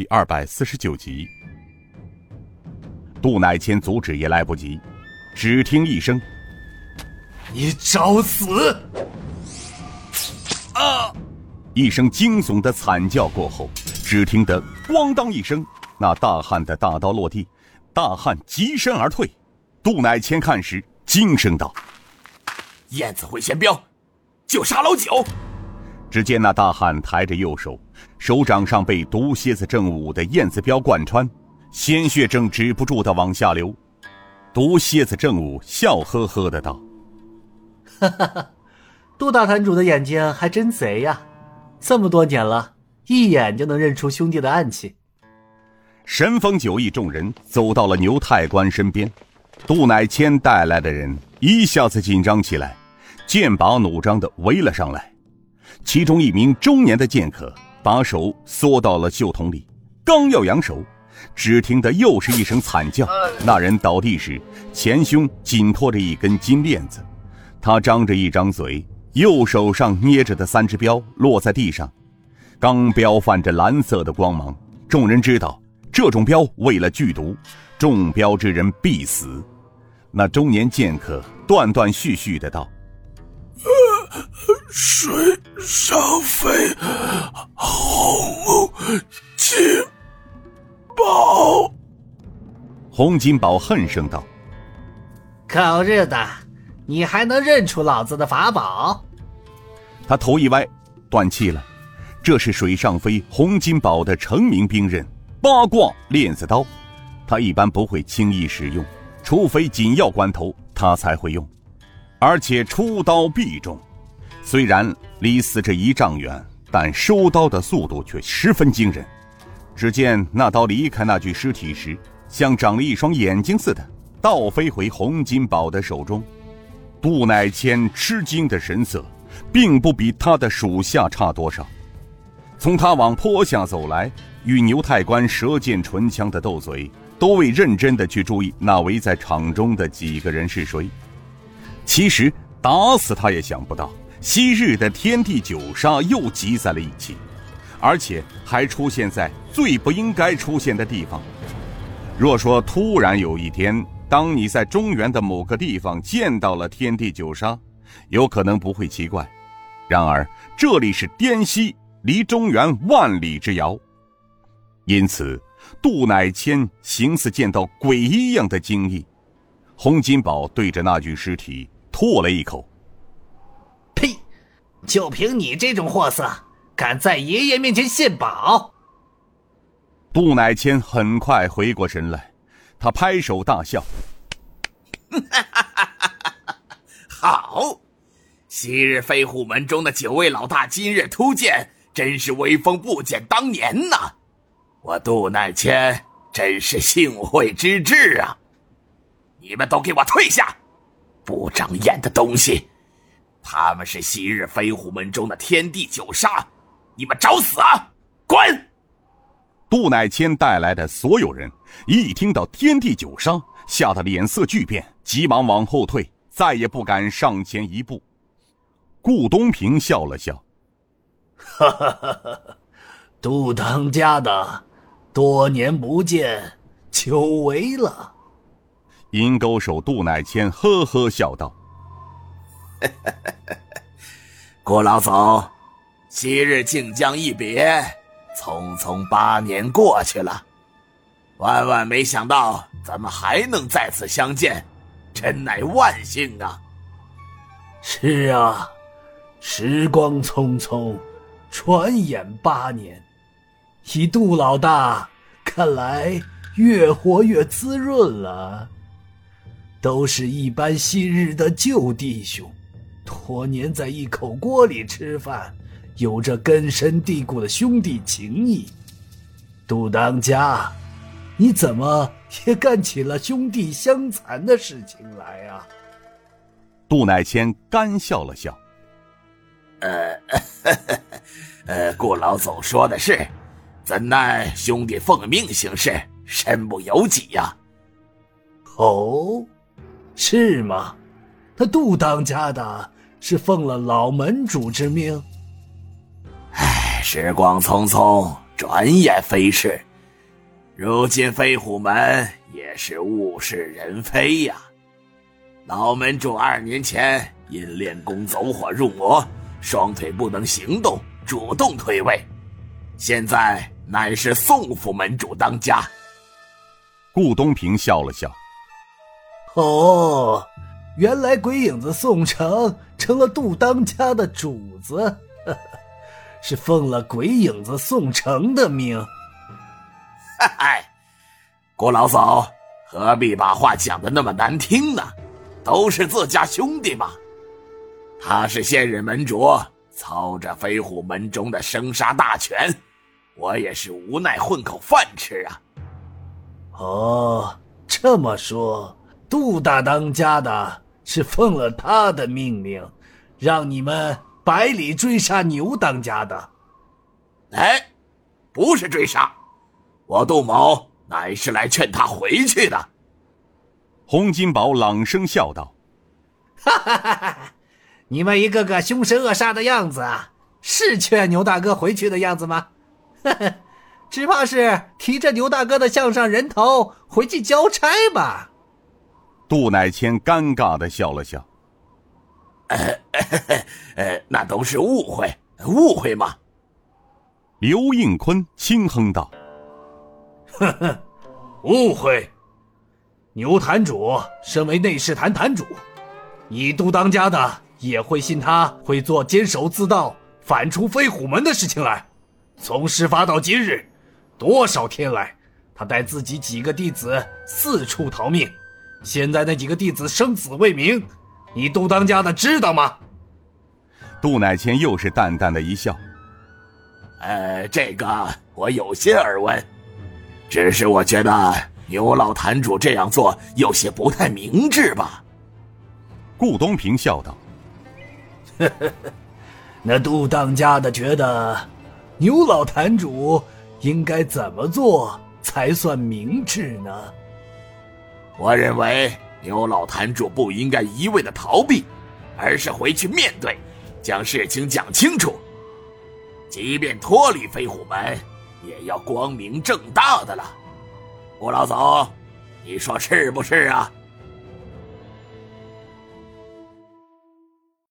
第二百四十九集。杜乃谦阻止也来不及，只听一声：“你找死！”啊！一声惊悚的惨叫过后，只听得“咣当”一声，那大汉的大刀落地，大汉急身而退。杜乃谦看时，惊声道：“燕子会衔镖，就杀老九！”只见那大汉抬着右手，手掌上被毒蝎子正午的燕子镖贯穿，鲜血正止不住的往下流。毒蝎子正午笑呵呵的道：“哈哈哈，杜大坛主的眼睛还真贼呀！这么多年了，一眼就能认出兄弟的暗器。”神风九翼众人走到了牛太官身边，杜乃谦带来的人一下子紧张起来，剑拔弩张的围了上来。其中一名中年的剑客把手缩到了袖筒里，刚要扬手，只听得又是一声惨叫。那人倒地时，前胸紧托着一根金链子，他张着一张嘴，右手上捏着的三只镖落在地上，钢镖泛着蓝色的光芒。众人知道，这种镖为了剧毒，中镖之人必死。那中年剑客断断续续的道。水上飞，红金宝。洪金宝恨声道：“狗日的，你还能认出老子的法宝？”他头一歪，断气了。这是水上飞洪金宝的成名兵刃八卦链子刀，他一般不会轻易使用，除非紧要关头，他才会用，而且出刀必中。虽然离死者一丈远，但收刀的速度却十分惊人。只见那刀离开那具尸体时，像长了一双眼睛似的，倒飞回洪金宝的手中。杜乃谦吃惊的神色，并不比他的属下差多少。从他往坡下走来，与牛太官舌剑唇枪的斗嘴，都未认真的去注意那围在场中的几个人是谁。其实打死他也想不到。昔日的天地九杀又集在了一起，而且还出现在最不应该出现的地方。若说突然有一天，当你在中原的某个地方见到了天地九杀，有可能不会奇怪。然而这里是滇西，离中原万里之遥，因此杜乃谦形似见到鬼一样的惊异。洪金宝对着那具尸体吐了一口。就凭你这种货色，敢在爷爷面前献宝？杜乃谦很快回过神来，他拍手大笑：“ 好，昔日飞虎门中的九位老大今日突见，真是威风不减当年呐！我杜乃谦真是幸会之至啊！你们都给我退下，不长眼的东西！”他们是昔日飞虎门中的天地九杀，你们找死啊！滚！杜乃谦带来的所有人一听到天地九杀，吓得脸色巨变，急忙往后退，再也不敢上前一步。顾东平笑了笑：“哈哈哈哈杜当家的，多年不见，久违了。”银钩手杜乃谦呵呵笑道。郭老总，昔日靖江一别，匆匆八年过去了，万万没想到咱们还能再次相见，真乃万幸啊！是啊，时光匆匆，转眼八年，以杜老大看来越活越滋润了，都是一般昔日的旧弟兄。多年在一口锅里吃饭，有着根深蒂固的兄弟情谊。杜当家，你怎么也干起了兄弟相残的事情来啊？杜乃谦干笑了笑：“呃，呃，顾老总说的是，怎奈兄弟奉命行事，身不由己呀。”哦，是吗？他杜当家的。是奉了老门主之命。唉，时光匆匆，转眼飞逝，如今飞虎门也是物是人非呀。老门主二年前因练功走火入魔，双腿不能行动，主动退位。现在乃是宋府门主当家。顾东平笑了笑。哦，原来鬼影子宋城成了杜当家的主子，是奉了鬼影子宋城的命。嗨，郭老嫂，何必把话讲的那么难听呢？都是自家兄弟嘛。他是现任门主，操着飞虎门中的生杀大权，我也是无奈混口饭吃啊。哦，这么说。杜大当家的是奉了他的命令，让你们百里追杀牛当家的。哎，不是追杀，我杜某乃是来劝他回去的。洪金宝朗声笑道：“哈哈哈哈！你们一个个凶神恶煞的样子啊，是劝牛大哥回去的样子吗？呵呵，只怕是提着牛大哥的项上人头回去交差吧。”杜乃谦尴尬的笑了笑，呃，呃，那都是误会，误会嘛。刘应坤轻哼道：“呵呵，误会。牛坛主身为内侍坛坛主，你杜当家的也会信他会做监守自盗、反出飞虎门的事情来？从事发到今日，多少天来，他带自己几个弟子四处逃命。”现在那几个弟子生死未明，你杜当家的知道吗？杜乃谦又是淡淡的一笑：“呃，这个我有些耳闻，只是我觉得牛老坛主这样做有些不太明智吧。”顾东平笑道：“呵呵，那杜当家的觉得牛老坛主应该怎么做才算明智呢？”我认为牛老坛主不应该一味的逃避，而是回去面对，将事情讲清楚。即便脱离飞虎门，也要光明正大的了。吴老总，你说是不是啊？